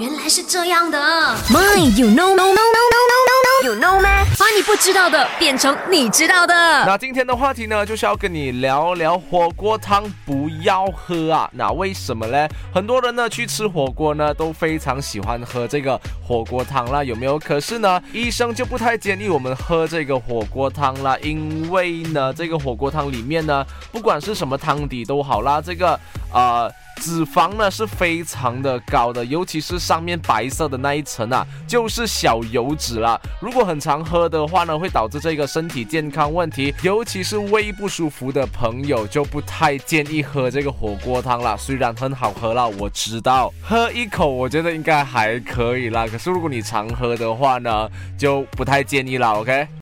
原来是这样的。My, you know, no, no, no, no, no, no, you know 吗？把你不知道的变成你知道的。那今天的话题呢，就是要跟你聊聊火锅汤不要喝啊。那为什么呢？很多人呢去吃火锅呢，都非常喜欢喝这个火锅汤啦，有没有？可是呢，医生就不太建议我们喝这个火锅汤啦，因为呢，这个火锅汤里面呢，不管是什么汤底都好啦，这个呃。脂肪呢是非常的高的，尤其是上面白色的那一层啊，就是小油脂了。如果很常喝的话呢，会导致这个身体健康问题，尤其是胃不舒服的朋友就不太建议喝这个火锅汤了。虽然很好喝了，我知道喝一口我觉得应该还可以啦，可是如果你常喝的话呢，就不太建议了。OK。